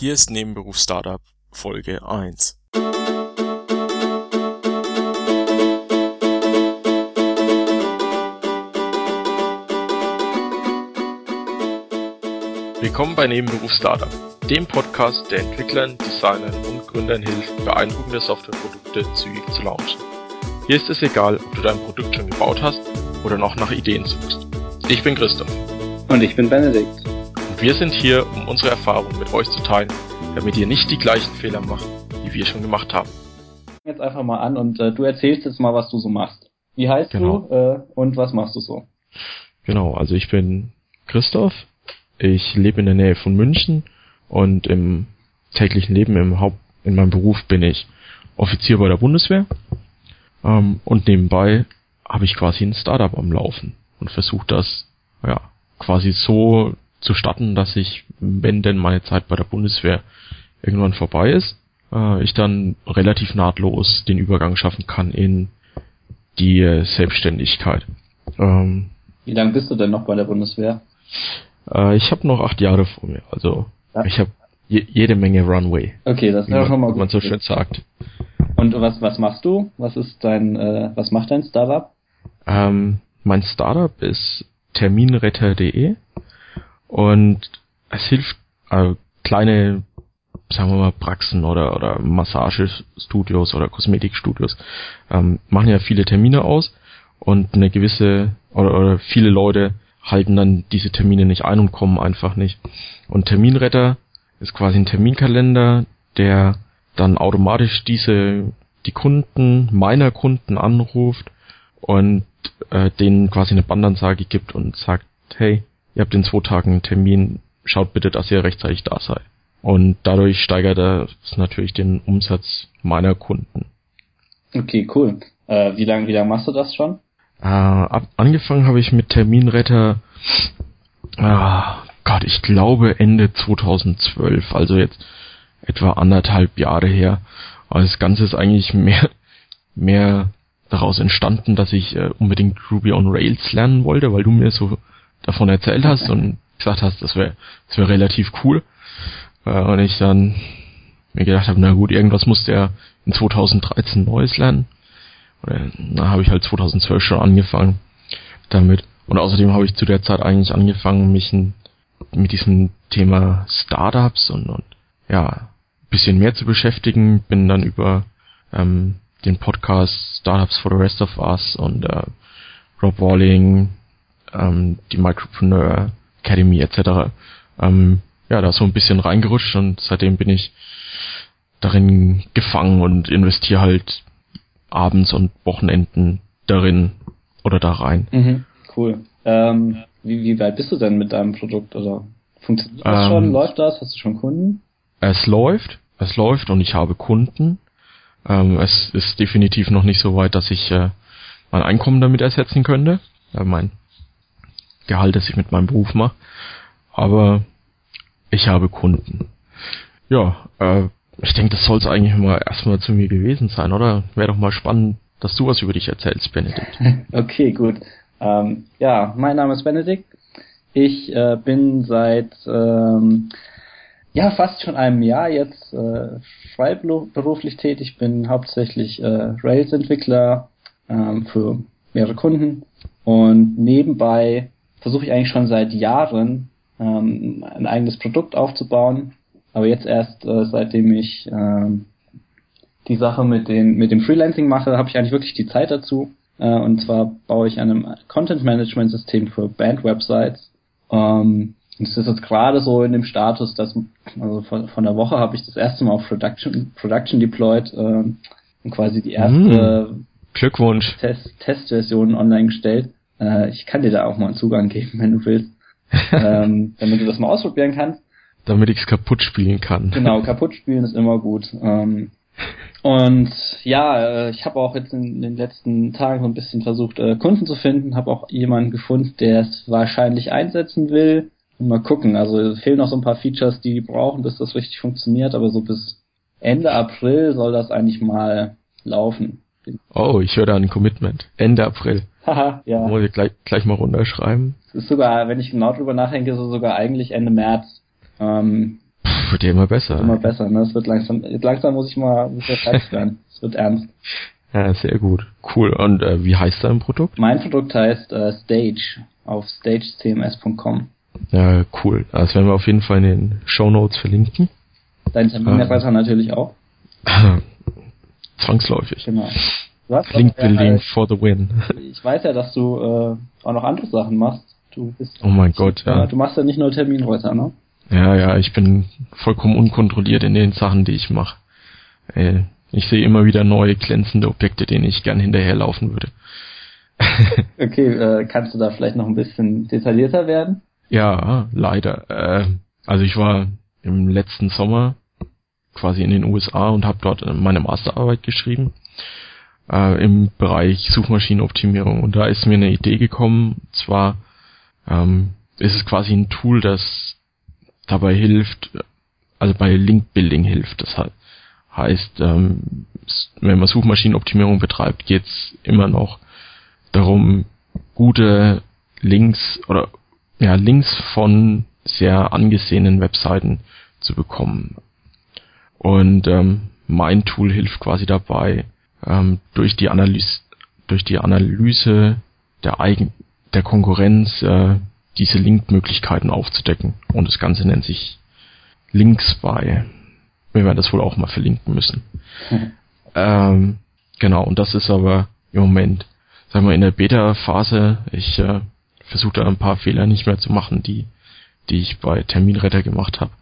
Hier ist Nebenberuf Startup Folge 1. Willkommen bei Nebenberuf Startup, dem Podcast, der Entwicklern, Designern und Gründern hilft, beeindruckende Softwareprodukte zügig zu launchen. Hier ist es egal, ob du dein Produkt schon gebaut hast oder noch nach Ideen suchst. Ich bin Christoph. Und ich bin Benedikt. Und wir sind hier, um unsere Erfahrungen mit euch zu teilen, damit ihr nicht die gleichen Fehler macht, die wir schon gemacht haben. Jetzt einfach mal an und äh, du erzählst jetzt mal, was du so machst. Wie heißt Genau. du äh, und was machst du so? Genau, also ich bin Christoph. Ich lebe in der Nähe von München und im täglichen Leben, im Haupt, in meinem Beruf bin ich Offizier bei der Bundeswehr. Ähm, und nebenbei habe ich quasi ein Startup am Laufen und versuche das, ja, quasi so zu statten, dass ich, wenn denn meine Zeit bei der Bundeswehr irgendwann vorbei ist, äh, ich dann relativ nahtlos den Übergang schaffen kann in die Selbstständigkeit. Ähm, Wie lange bist du denn noch bei der Bundeswehr? Äh, ich habe noch acht Jahre vor mir. Also Ja. ich habe je, jede Menge Runway, Okay, das ist wie ja schon mal wie gut. man so schön sagt. Und was was machst du? Was ist dein äh, was macht dein Startup? Ähm, mein Startup ist terminretter.de und es hilft äh, kleine, sagen wir mal, Praxen oder, oder Massagestudios oder Kosmetikstudios ähm, machen ja viele Termine aus und eine gewisse oder, oder viele Leute halten dann diese Termine nicht ein und kommen einfach nicht. Und Terminretter ist quasi ein Terminkalender, der dann automatisch diese die Kunden meiner Kunden anruft und äh, denen quasi eine Bandansage gibt und sagt, hey, ihr habt in zwei Tagen einen Termin, schaut bitte, dass ihr rechtzeitig da seid. Und dadurch steigert er natürlich den Umsatz meiner Kunden. Okay, cool. Äh, wie lange wie lang machst du das schon? Äh, ab, angefangen habe ich mit Terminretter, ah, Gott, ich glaube Ende 2012, also jetzt etwa anderthalb Jahre her. Aber das Ganze ist eigentlich mehr, mehr daraus entstanden, dass ich äh, unbedingt Ruby on Rails lernen wollte, weil du mir so davon erzählt hast und gesagt hast, das wäre das wäre relativ cool. Äh, und ich dann mir gedacht habe, na gut, irgendwas muss der in 2013 Neues lernen. Oder, na, habe ich halt 2012 schon angefangen damit. Und außerdem habe ich zu der Zeit eigentlich angefangen, mich ein, mit diesem Thema Startups und, und ja, bisschen mehr zu beschäftigen. Bin dann über ähm, den Podcast Startups for the Rest of Us und äh, Rob Walling, ähm, die Micropreneur Academy etc. Ähm, ja, da so ein bisschen reingerutscht und seitdem bin ich darin gefangen und investiere halt abends und Wochenenden darin oder da rein. Mhm, cool. Ähm, wie, wie weit bist du denn mit deinem Produkt oder funktioniert das Ähm, schon? Läuft das? Hast du schon Kunden? Es läuft, es läuft und ich habe Kunden. Ähm, es ist definitiv noch nicht so weit, dass ich äh, mein Einkommen damit ersetzen könnte. Äh, mein Gehalt, das ich mit meinem Beruf mache. Aber ich habe Kunden. Ja, äh, ich denke, das soll es eigentlich mal erstmal zu mir gewesen sein, oder? Wäre doch mal spannend, dass du was über dich erzählst, Benedikt. Okay, gut. Ähm, ja, mein Name ist Benedikt. Ich äh, bin seit ähm, ja fast schon einem Jahr jetzt äh, freiberuflich tätig. Bin hauptsächlich äh, Rails-Entwickler ähm, für mehrere Kunden und nebenbei versuche ich eigentlich schon seit Jahren ähm, ein eigenes Produkt aufzubauen. Aber jetzt erst äh, seitdem ich ähm, die Sache mit, den, mit dem Freelancing mache, habe ich eigentlich wirklich die Zeit dazu. Äh, und zwar baue ich an einem Content-Management-System für Band-Websites. Ähm, und es ist jetzt gerade so in dem Status, dass also von, von der Woche habe ich das erste Mal auf Production, Production deployed ähm, und quasi die erste Glückwunsch. Test, Testversion online gestellt. Äh, ich kann dir da auch mal einen Zugang geben, wenn du willst, ähm, damit du das mal ausprobieren kannst. Damit ich es kaputt spielen kann. Genau, kaputt spielen ist immer gut. Ähm, und ja, äh, ich habe auch jetzt in den letzten Tagen so ein bisschen versucht, äh, Kunden zu finden, habe auch jemanden gefunden, der es wahrscheinlich einsetzen will. Und mal gucken, also es fehlen noch so ein paar Features, die die brauchen, bis das richtig funktioniert, aber so bis Ende April soll das eigentlich mal laufen. Oh, ich höre da ein Commitment. Ende April. Haha, ja. Muss ich gleich, gleich mal runterschreiben. Es ist sogar, wenn ich genau drüber nachdenke, ist es sogar eigentlich Ende März. Ähm, wird ja immer besser. Immer besser, ne? Es wird langsam, langsam muss ich mal, muss ich fertig werden. Es wird ernst. Ja, sehr gut. Cool. Und äh, wie heißt dein Produkt? Mein Produkt heißt äh, Stage auf stagecms.com. Ja, cool. Das werden wir auf jeden Fall in den Show Notes verlinken. Dein Terminadresse natürlich auch. Zwangsläufig. Genau. Link building for the win. Ich weiß ja, dass du äh, auch noch andere Sachen machst. Du bist. Oh mein Gott, ja. Du machst ja nicht nur Terminreuter, ne? Ja, ja, ich bin vollkommen unkontrolliert in den Sachen, die ich mache. Ich sehe immer wieder neue glänzende Objekte, denen ich gern hinterherlaufen würde. okay, äh, kannst du da vielleicht noch ein bisschen detaillierter werden? Ja, leider. Äh, also ich war im letzten Sommer quasi in den USA und habe dort meine Masterarbeit geschrieben äh, im Bereich Suchmaschinenoptimierung. Und da ist mir eine Idee gekommen, zwar ähm, ist es quasi ein Tool, das dabei hilft, also bei Link Building hilft. Das heißt, ähm, wenn man Suchmaschinenoptimierung betreibt, geht es immer noch darum, gute Links oder ja, Links von sehr angesehenen Webseiten zu bekommen. Und ähm, mein Tool hilft quasi dabei, ähm, durch die Analyse, durch die Analyse der Eigen der Konkurrenz äh, diese Linkmöglichkeiten aufzudecken. Und das Ganze nennt sich Links bei. Wir werden das wohl auch mal verlinken müssen. Mhm. Ähm, genau, und das ist aber im Moment, sagen wir, in der Beta-Phase. Ich äh, versuche da ein paar Fehler nicht mehr zu machen, die, die ich bei Terminretter gemacht habe.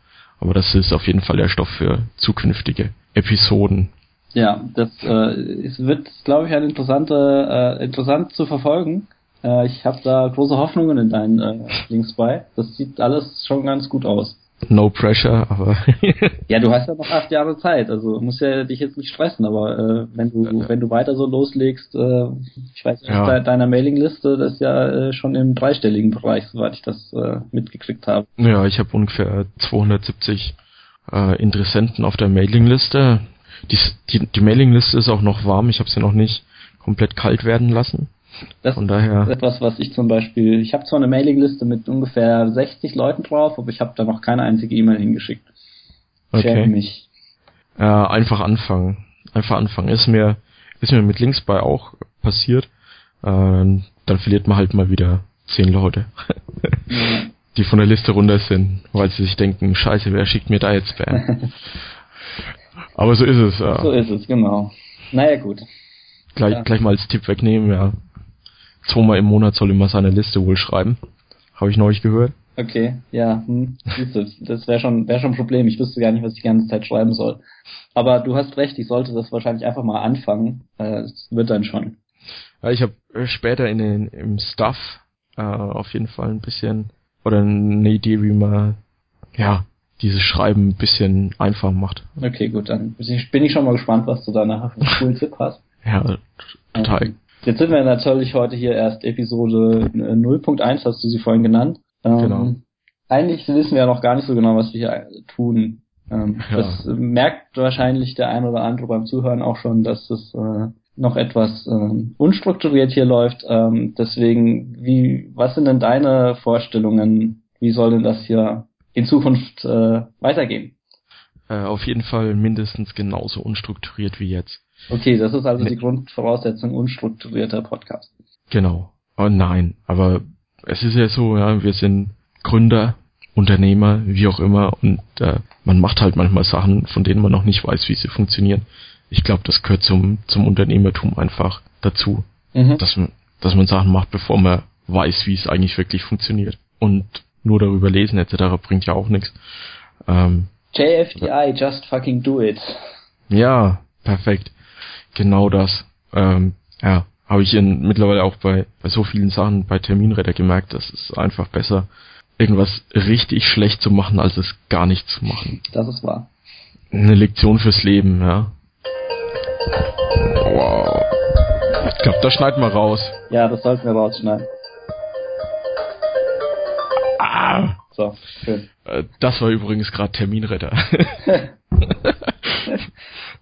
Aber das ist auf jeden Fall der Stoff für zukünftige Episoden. Ja, das äh, es wird, glaube ich, ein interessante, äh, interessant zu verfolgen. Äh, ich habe da große Hoffnungen in deinen äh, Links bei. Das sieht alles schon ganz gut aus. No pressure, aber. ja, du hast ja noch acht Jahre Zeit, also musst ja dich jetzt nicht stressen, aber äh, wenn du ja. wenn du weiter so loslegst, äh, ich weiß nicht, ja. deiner Mailingliste, das ist ja äh, schon im dreistelligen Bereich, soweit ich das äh, mitgekriegt habe. Ja, ich habe ungefähr 270 äh, Interessenten auf der Mailingliste. Die, die, die Mailingliste ist auch noch warm, ich habe sie noch nicht komplett kalt werden lassen. Das Von daher. ist etwas, was ich zum Beispiel, ich habe zwar eine Mailingliste mit ungefähr 60 Leuten drauf, aber ich habe da noch keine einzige E-Mail hingeschickt. Okay. mich. Äh, einfach anfangen. Einfach anfangen. Ist mir, ist mir mit Links bei auch passiert. Äh, dann verliert man halt mal wieder 10 Leute. Die von der Liste runter sind, weil sie sich denken, scheiße, wer schickt mir da jetzt Spam? aber so ist es. Äh. So ist es, genau. Naja, gut. Gleich, ja. gleich mal als Tipp wegnehmen, ja zweimal im Monat soll immer seine Liste wohl schreiben. Habe ich neulich gehört. Okay, ja, hm, das wäre schon, wäre schon ein Problem. Ich wüsste gar nicht, was ich die ganze Zeit schreiben soll. Aber du hast recht, ich sollte das wahrscheinlich einfach mal anfangen. Äh, es wird dann schon. Ja, ich habe äh, später in den, im Stuff äh, auf jeden Fall ein bisschen oder eine Idee, wie man ja dieses Schreiben ein bisschen einfach macht. Okay, gut, dann bin ich schon mal gespannt, was du da nachher für einen coolen Tipp hast. Ja, total. Jetzt sind wir natürlich heute hier erst Episode 0.1, hast du sie vorhin genannt. Ähm, genau. Eigentlich wissen wir ja noch gar nicht so genau, was wir hier tun. Ähm, ja. Das merkt wahrscheinlich der ein oder andere beim Zuhören auch schon, dass es äh, noch etwas äh, unstrukturiert hier läuft. Ähm, deswegen, wie, was sind denn deine Vorstellungen? Wie soll denn das hier in Zukunft äh, weitergehen? Äh, auf jeden Fall mindestens genauso unstrukturiert wie jetzt. Okay, das ist also die Grundvoraussetzung unstrukturierter Podcast. Genau. Oh nein, aber es ist ja so, ja, wir sind Gründer, Unternehmer, wie auch immer, und äh, man macht halt manchmal Sachen, von denen man noch nicht weiß, wie sie funktionieren. Ich glaube, das gehört zum, zum Unternehmertum einfach dazu, mhm. dass, man, dass man Sachen macht, bevor man weiß, wie es eigentlich wirklich funktioniert. Und nur darüber lesen etc. bringt ja auch nichts. Ähm, JFDI, just fucking do it. Ja, perfekt genau das. Ähm, ja, habe ich in, mittlerweile auch bei, bei so vielen Sachen bei Terminretter gemerkt, dass es einfach besser, irgendwas richtig schlecht zu machen, als es gar nicht zu machen. Das ist wahr. Eine Lektion fürs Leben, ja. Wow. Ich glaube, das schneiden wir raus. Ja, das sollten wir rausschneiden. Ah. So, schön. Äh, das war übrigens gerade Terminretter.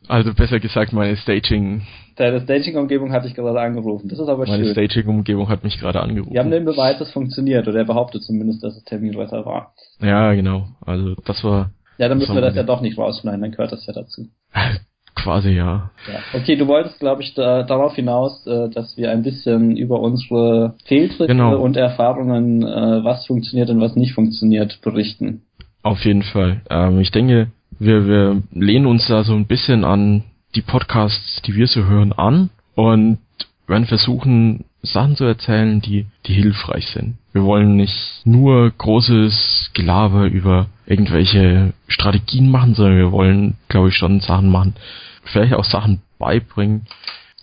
Also besser gesagt, meine Staging. Deine Staging-Umgebung hat dich gerade angerufen. Das ist aber meine schön. Meine Staging-Umgebung hat mich gerade angerufen. Wir haben den Beweis, dass es funktioniert, oder er behauptet zumindest, dass es Terminretter war. Ja, genau. Also das war Ja, dann müssen wir das ja doch nicht rausschneiden, dann gehört das ja dazu. Quasi, ja. ja. Okay, du wolltest, glaube ich, da, darauf hinaus, äh, dass wir ein bisschen über unsere Fehltritte genau. und Erfahrungen, äh, was funktioniert und was nicht funktioniert, berichten. Auf jeden Fall. Ähm, ich denke, wir, wir lehnen uns da so ein bisschen an die Podcasts, die wir so hören, an und werden versuchen, Sachen zu erzählen, die, die hilfreich sind. Wir wollen nicht nur großes Gelaber über irgendwelche Strategien machen, sondern wir wollen, glaube ich, schon Sachen machen, vielleicht auch Sachen beibringen,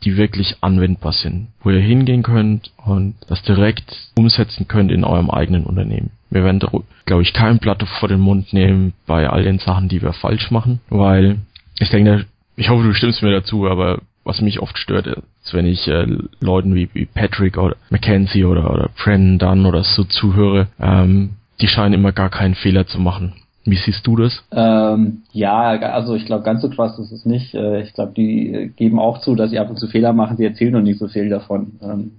die wirklich anwendbar sind, wo ihr hingehen könnt und das direkt umsetzen könnt in eurem eigenen Unternehmen. Wir werden, glaube ich, kein Blatt vor den Mund nehmen bei all den Sachen, die wir falsch machen, weil ich denke, ich hoffe, du stimmst mir dazu, aber was mich oft stört, ist, wenn ich äh, Leuten wie, wie Patrick oder Mackenzie oder, oder Brennan Dunn oder so zuhöre, ähm, die scheinen immer gar keinen Fehler zu machen. Wie siehst du das? Ähm, ja, also ich glaube, ganz so krass ist es nicht. Äh, ich glaube, die geben auch zu, dass sie ab und zu Fehler machen. Sie erzählen noch nicht so viel davon. Ähm,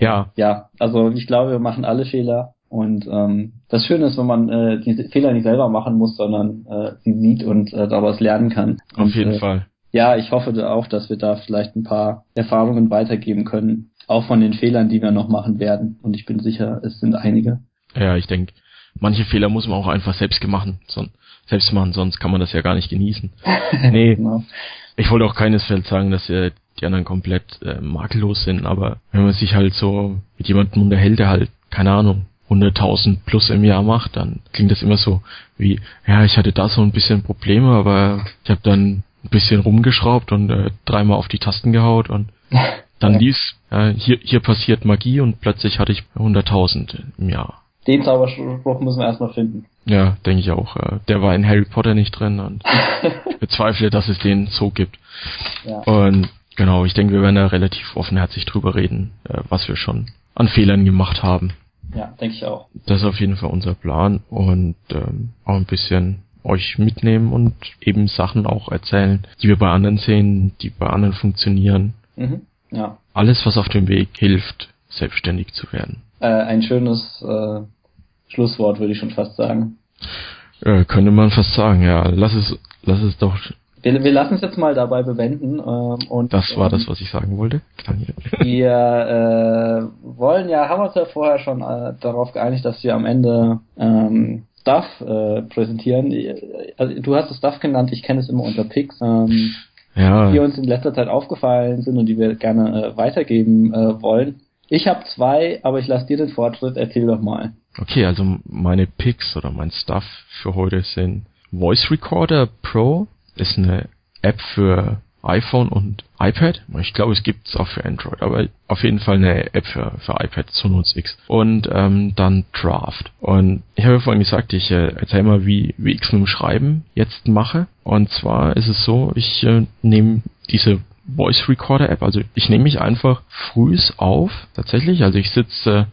ja. Ja, also ich glaube, wir machen alle Fehler. Und ähm, das Schöne ist, wenn man äh, diese Fehler nicht selber machen muss, sondern äh, sie sieht und äh, daraus lernen kann. Auf und, jeden äh, Fall. Ja, ich hoffe auch, dass wir da vielleicht ein paar Erfahrungen weitergeben können, auch von den Fehlern, die wir noch machen werden. Und ich bin sicher, es sind einige. Ja, ich denke, manche Fehler muss man auch einfach selbst machen, selbst machen, sonst kann man das ja gar nicht genießen. Nee, genau. ich wollte auch keinesfalls sagen, dass äh, die anderen komplett äh, makellos sind, aber wenn man sich halt so mit jemandem unterhält, der halt, keine Ahnung, 100.000 plus im Jahr macht, dann klingt das immer so wie, ja, ich hatte da so ein bisschen Probleme, aber ich habe dann ein bisschen rumgeschraubt und äh, dreimal auf die Tasten gehaut und dann ja. lief's. Äh, hier, hier passiert Magie und plötzlich hatte ich 100.000 im Jahr. Den Zauberspruch müssen wir erstmal finden. Ja, denke ich auch. Äh, der war in Harry Potter nicht drin und ich bezweifle, dass es den so gibt. Ja. Und genau, ich denke, wir werden da relativ offenherzig drüber reden, äh, was wir schon an Fehlern gemacht haben. Ja, denke ich auch. Das ist auf jeden Fall unser Plan und ähm, auch ein bisschen euch mitnehmen und eben Sachen auch erzählen, die wir bei anderen sehen, die bei anderen funktionieren. Mhm, ja. Alles, was auf dem Weg hilft, selbstständig zu werden. Äh, ein schönes äh, Schlusswort, würde ich schon fast sagen. Äh, könnte man fast sagen, ja. Lass es, lass es doch. Wir, wir lassen es jetzt mal dabei bewenden. Ähm, und, das war ähm, das, was ich sagen wollte. wir äh, wollen ja, haben uns ja vorher schon äh, darauf geeinigt, dass wir am Ende ähm, Stuff äh, präsentieren. Also, du hast es Stuff genannt, ich kenne es immer unter Picks. Ähm, ja. Die uns in letzter Zeit aufgefallen sind und die wir gerne äh, weitergeben äh, wollen. Ich habe zwei, aber ich lasse dir den Fortschritt. Erzähl doch mal. Okay, also meine Picks oder mein Stuff für heute sind Voice Recorder Pro. Ist eine App für iPhone und iPad. Ich glaube, es gibt es auch für Android, aber auf jeden Fall eine App für, für iPad, Sonos X. Und ähm, dann Draft. Und ich habe vorhin gesagt, ich äh, erzähle mal, wie, wie ich es mit dem Schreiben jetzt mache. Und zwar ist es so, ich äh, nehme diese Voice Recorder App, also ich nehme mich einfach frühs auf, tatsächlich. Also ich sitze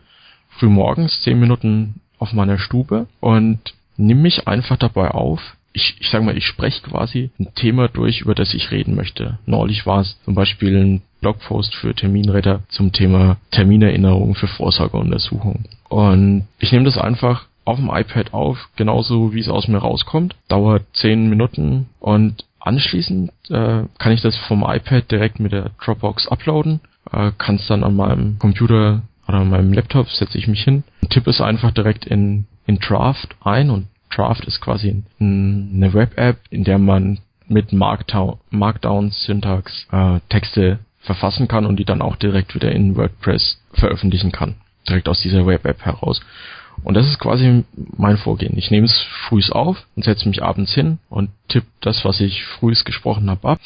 früh morgens zehn Minuten auf meiner Stube und nehme mich einfach dabei auf, ich, ich sag mal, ich spreche quasi ein Thema durch, über das ich reden möchte. Neulich war es zum Beispiel ein Blogpost für Terminretter zum Thema Terminerinnerung für Vorsorgeuntersuchungen. Und ich nehme das einfach auf dem iPad auf, genauso wie es aus mir rauskommt. Dauert zehn Minuten und anschließend äh, kann ich das vom iPad direkt mit der Dropbox uploaden, äh, kann es dann an meinem Computer oder an meinem Laptop setze ich mich hin tippe es einfach direkt in, in Draft ein und Draft ist quasi eine Web-App, in der man mit Markdown-Syntax äh, Texte verfassen kann und die dann auch direkt wieder in WordPress veröffentlichen kann. Direkt aus dieser Web-App heraus. Und das ist quasi mein Vorgehen. Ich nehme es frühs auf und setze mich abends hin und tippe das, was ich frühs gesprochen habe, ab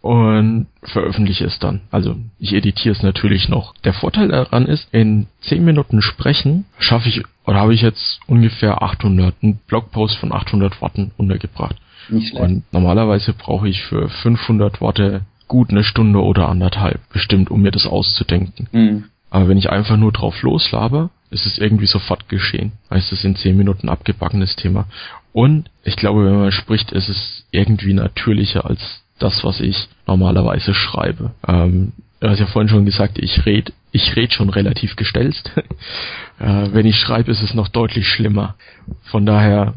und veröffentliche es dann. Also ich editiere es natürlich noch. Der Vorteil daran ist, in 10 Minuten sprechen schaffe ich oder habe ich jetzt ungefähr 800, einen Blogpost von 800 Worten untergebracht. Nicht schlecht. Und normalerweise brauche ich für 500 Worte gut eine Stunde oder anderthalb bestimmt, um mir das auszudenken. Mhm. Aber wenn ich einfach nur drauf loslabe, ist es irgendwie sofort geschehen. Heißt es in 10 Minuten abgebackenes Thema. Und ich glaube, wenn man spricht, ist es irgendwie natürlicher als das, was ich normalerweise schreibe. Ähm, du hast ja vorhin schon gesagt, ich rede ich red schon relativ gestelzt. äh, wenn ich schreibe, ist es noch deutlich schlimmer. Von daher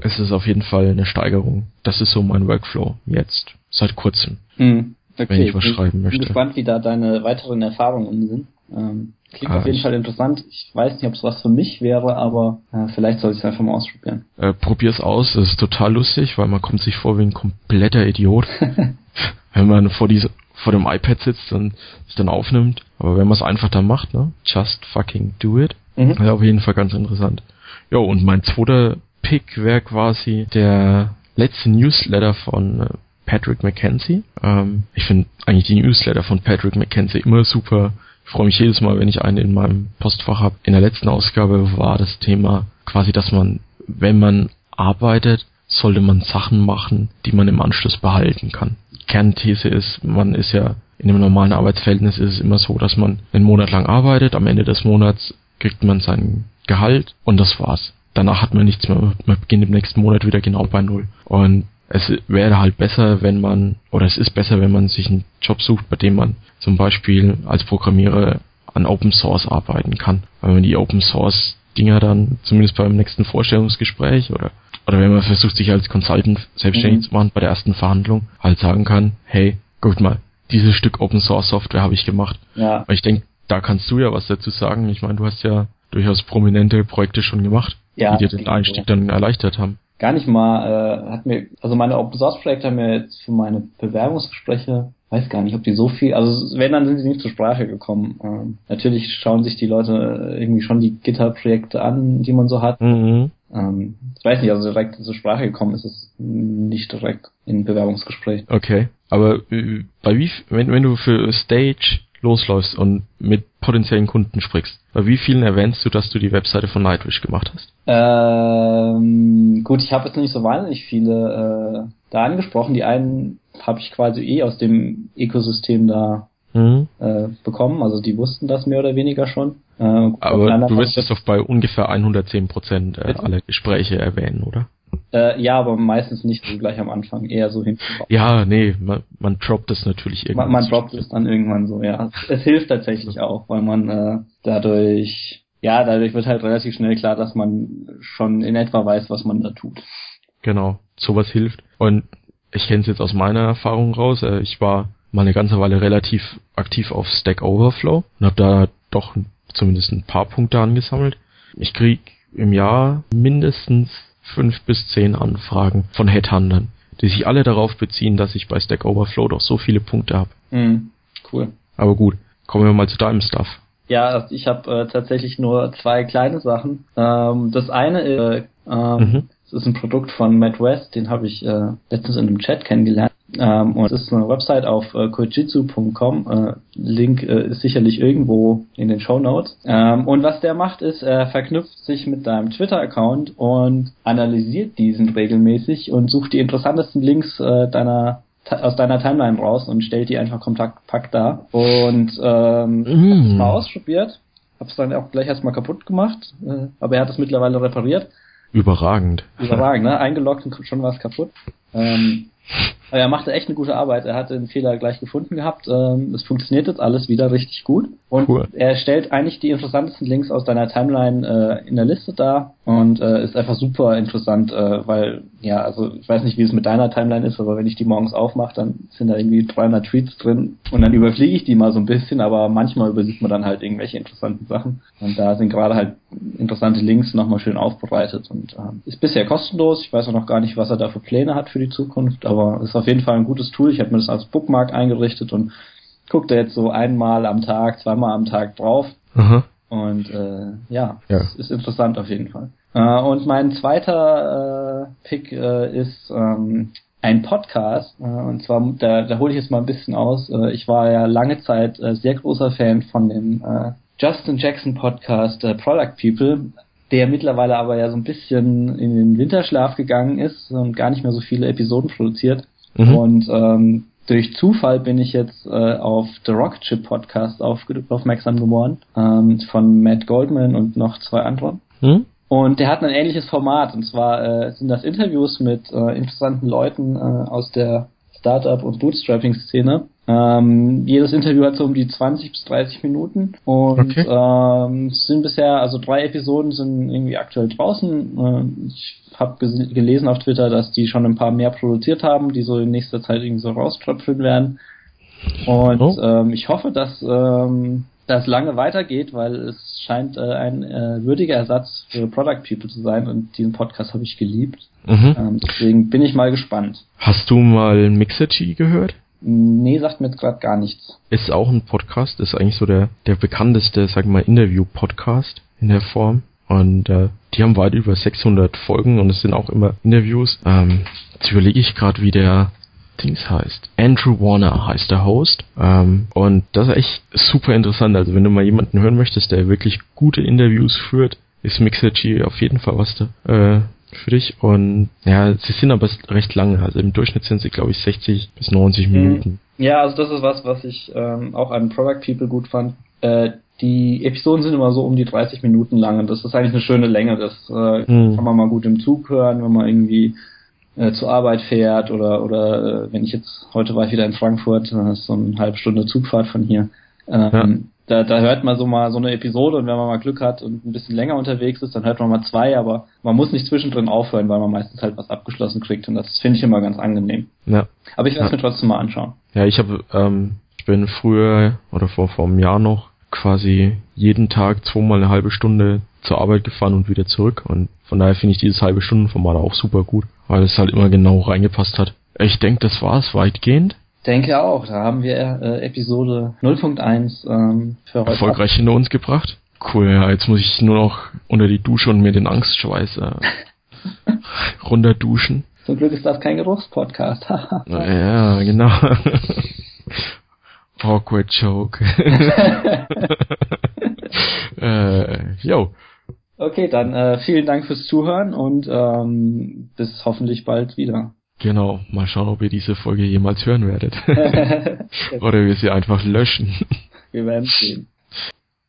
es ist auf jeden Fall eine Steigerung. Das ist so mein Workflow jetzt, seit kurzem. Hm. Okay, wenn ich was schreiben möchte. Ich bin gespannt, wie da deine weiteren Erfahrungen sind. Ähm, klingt ah, auf jeden Fall interessant. Ich weiß nicht, ob es was für mich wäre, aber äh, vielleicht soll ich es einfach mal ausprobieren. Äh, probier's aus, es ist total lustig, weil man kommt sich vor wie ein kompletter Idiot. wenn man vor diese, vor dem iPad sitzt und sich dann aufnimmt. Aber wenn man es einfach dann macht, ne? Just fucking do it. Mhm. Ja, auf jeden Fall ganz interessant. Ja, und mein zweiter Pick wäre quasi der letzte Newsletter von äh, Patrick McKenzie. Ähm, ich finde eigentlich die Newsletter von Patrick McKenzie immer super. Freue mich jedes Mal, wenn ich einen in meinem Postfach habe. In der letzten Ausgabe war das Thema quasi, dass man, wenn man arbeitet, sollte man Sachen machen, die man im Anschluss behalten kann. Kernthese ist, man ist ja in einem normalen Arbeitsverhältnis ist es immer so, dass man einen Monat lang arbeitet, am Ende des Monats kriegt man sein Gehalt und das war's. Danach hat man nichts mehr, man beginnt im nächsten Monat wieder genau bei Null. Und es wäre halt besser, wenn man, oder es ist besser, wenn man sich einen Job sucht, bei dem man zum Beispiel als Programmierer an Open Source arbeiten kann. Weil man die Open Source Dinger dann, zumindest beim nächsten Vorstellungsgespräch oder, oder wenn man versucht, sich als Consultant selbstständig mhm. zu machen bei der ersten Verhandlung, halt sagen kann, hey, guck mal, dieses Stück Open Source Software habe ich gemacht. Ja. Weil ich denke, da kannst du ja was dazu sagen. Ich meine, du hast ja durchaus prominente Projekte schon gemacht, ja, die dir den Einstieg dann erleichtert haben gar nicht mal, äh, hat mir, also meine Open Source Projekte haben mir jetzt für meine Bewerbungsgespräche, weiß gar nicht, ob die so viel, also wenn, dann sind sie nicht zur Sprache gekommen. Ähm, natürlich schauen sich die Leute irgendwie schon die GitHub-Projekte an, die man so hat. Mhm. Ähm, ich weiß nicht, also direkt zur Sprache gekommen ist es nicht direkt in Bewerbungsgespräch. Okay, aber äh, bei wie, wenn, wenn du für Stage losläufst und mit potenziellen Kunden sprichst. Bei wie vielen erwähnst du, dass du die Webseite von Nightwish gemacht hast? Ähm, gut, ich habe jetzt nicht so wahnsinnig viele äh, da angesprochen. Die einen habe ich quasi eh aus dem Ökosystem da mhm. äh, bekommen. Also die wussten das mehr oder weniger schon. Äh, Aber du wirst es doch bei ungefähr 110 Prozent äh, aller Gespräche erwähnen, oder? Äh, ja, aber meistens nicht so gleich am Anfang, eher so hinten. Ja, nee, man, man droppt es natürlich irgendwann. Man, man droppt es dann irgendwann so, ja. Es hilft tatsächlich auch, weil man äh, dadurch, ja, dadurch wird halt relativ schnell klar, dass man schon in etwa weiß, was man da tut. Genau, sowas hilft. Und ich kenne es jetzt aus meiner Erfahrung raus. Äh, ich war mal eine ganze Weile relativ aktiv auf Stack Overflow und habe da doch zumindest ein paar Punkte angesammelt. Ich krieg im Jahr mindestens fünf bis zehn Anfragen von Headhuntern, die sich alle darauf beziehen, dass ich bei Stack Overflow doch so viele Punkte habe. Mhm, cool. Aber gut, kommen wir mal zu deinem Stuff. Ja, ich habe äh, tatsächlich nur zwei kleine Sachen. Ähm, das eine ist, äh, ähm, mhm. ist ein Produkt von Matt West, den habe ich äh, letztens in einem Chat kennengelernt. Ähm, und es ist eine Website auf äh, kojitsu.com. Äh, Link äh, ist sicherlich irgendwo in den Show Notes. Ähm, und was der macht, ist, er verknüpft sich mit deinem Twitter-Account und analysiert diesen regelmäßig und sucht die interessantesten Links äh, deiner aus deiner Timeline raus und stellt die einfach kompakt da. Und ähm, mm. hab's mal ausprobiert, hab's dann auch gleich erstmal kaputt gemacht, äh, aber er hat es mittlerweile repariert. Überragend. Überragend, ne? Eingeloggt und schon war es kaputt. Ähm, aber er machte echt eine gute Arbeit. Er hatte den Fehler gleich gefunden gehabt. Ähm, es funktioniert jetzt alles wieder richtig gut. Und cool. er stellt eigentlich die interessantesten Links aus deiner Timeline äh, in der Liste dar und äh, ist einfach super interessant, äh, weil, ja, also ich weiß nicht, wie es mit deiner Timeline ist, aber wenn ich die morgens aufmache, dann sind da irgendwie 300 Tweets drin und dann überfliege ich die mal so ein bisschen, aber manchmal übersieht man dann halt irgendwelche interessanten Sachen. Und da sind gerade halt interessante Links nochmal schön aufbereitet und äh, ist bisher kostenlos. Ich weiß auch noch gar nicht, was er da für Pläne hat für die Zukunft, aber ist auf jeden Fall ein gutes Tool. Ich habe mir das als Bookmark eingerichtet und gucke da jetzt so einmal am Tag, zweimal am Tag drauf. Aha. Und äh, ja, ja. Ist, ist interessant auf jeden Fall. Äh, und mein zweiter äh, Pick äh, ist ähm, ein Podcast. Äh, und zwar, da, da hole ich jetzt mal ein bisschen aus. Äh, ich war ja lange Zeit äh, sehr großer Fan von dem äh, Justin Jackson Podcast äh, Product People der mittlerweile aber ja so ein bisschen in den Winterschlaf gegangen ist und gar nicht mehr so viele Episoden produziert. Mhm. Und ähm, durch Zufall bin ich jetzt äh, auf The Rocket Chip Podcast auf, aufmerksam geworden, ähm, von Matt Goldman und noch zwei anderen. Mhm. Und der hat ein ähnliches Format, und zwar äh, sind das Interviews mit äh, interessanten Leuten äh, aus der Startup- und Bootstrapping-Szene. Ähm, jedes Interview hat so um die 20 bis 30 Minuten und okay. ähm, es sind bisher, also drei Episoden sind irgendwie aktuell draußen. Äh, ich habe gelesen auf Twitter, dass die schon ein paar mehr produziert haben, die so in nächster Zeit irgendwie so rauströpfeln werden. Und oh. ähm, ich hoffe, dass ähm, das lange weitergeht, weil es scheint äh, ein äh, würdiger Ersatz für Product People zu sein und diesen Podcast habe ich geliebt. Mhm. Ähm, deswegen bin ich mal gespannt. Hast du mal Mixergy gehört? Nee, sagt mir jetzt gerade gar nichts. Ist auch ein Podcast, ist eigentlich so der, der bekannteste, sag mal, Interview-Podcast in der Form. Und äh, die haben weit über 600 Folgen und es sind auch immer Interviews. Ähm, jetzt überlege ich gerade, wie der Dings heißt. Andrew Warner heißt der Host. Ähm, und das ist echt super interessant. Also wenn du mal jemanden hören möchtest, der wirklich gute Interviews führt, ist Mixergy auf jeden Fall was da, äh, für dich. Und ja, sie sind aber recht lange. Also im Durchschnitt sind sie, glaube ich, 60 bis 90 mhm. Minuten. Ja, also das ist was, was ich ähm, auch an Product People gut fand. Äh, die Episoden sind immer so um die 30 Minuten lang und das ist eigentlich eine schöne Länge. Das äh, mhm. kann man mal gut im Zug hören, wenn man irgendwie äh, zur Arbeit fährt oder oder äh, wenn ich jetzt heute war ich wieder in Frankfurt, dann ist so eine halbe Stunde Zugfahrt von hier. Ähm, ja. Da, da hört man so mal so eine Episode und wenn man mal Glück hat und ein bisschen länger unterwegs ist, dann hört man mal zwei, aber man muss nicht zwischendrin aufhören, weil man meistens halt was abgeschlossen kriegt und das finde ich immer ganz angenehm. Ja. Aber ich werde es ja. mir trotzdem mal anschauen. Ja, ich habe ähm, ich bin früher oder vor vor einem Jahr noch quasi jeden Tag zweimal eine halbe Stunde zur Arbeit gefahren und wieder zurück. Und von daher finde ich dieses halbe Stundenformat auch super gut, weil es halt immer genau reingepasst hat. Ich denke, das war es weitgehend. Denke auch. Da haben wir äh, Episode 0.1 ähm, für heute. Erfolgreich hinter uns gebracht. Cool, ja, jetzt muss ich nur noch unter die Dusche und mir den Angstschweiß äh, runter duschen. Zum Glück ist das kein Geruchspodcast. ja, genau. Awkward Joke. äh, yo. Okay, dann äh, vielen Dank fürs Zuhören und ähm, bis hoffentlich bald wieder. Genau, mal schauen, ob ihr diese Folge jemals hören werdet. Oder wir sie einfach löschen. Wir werden sehen.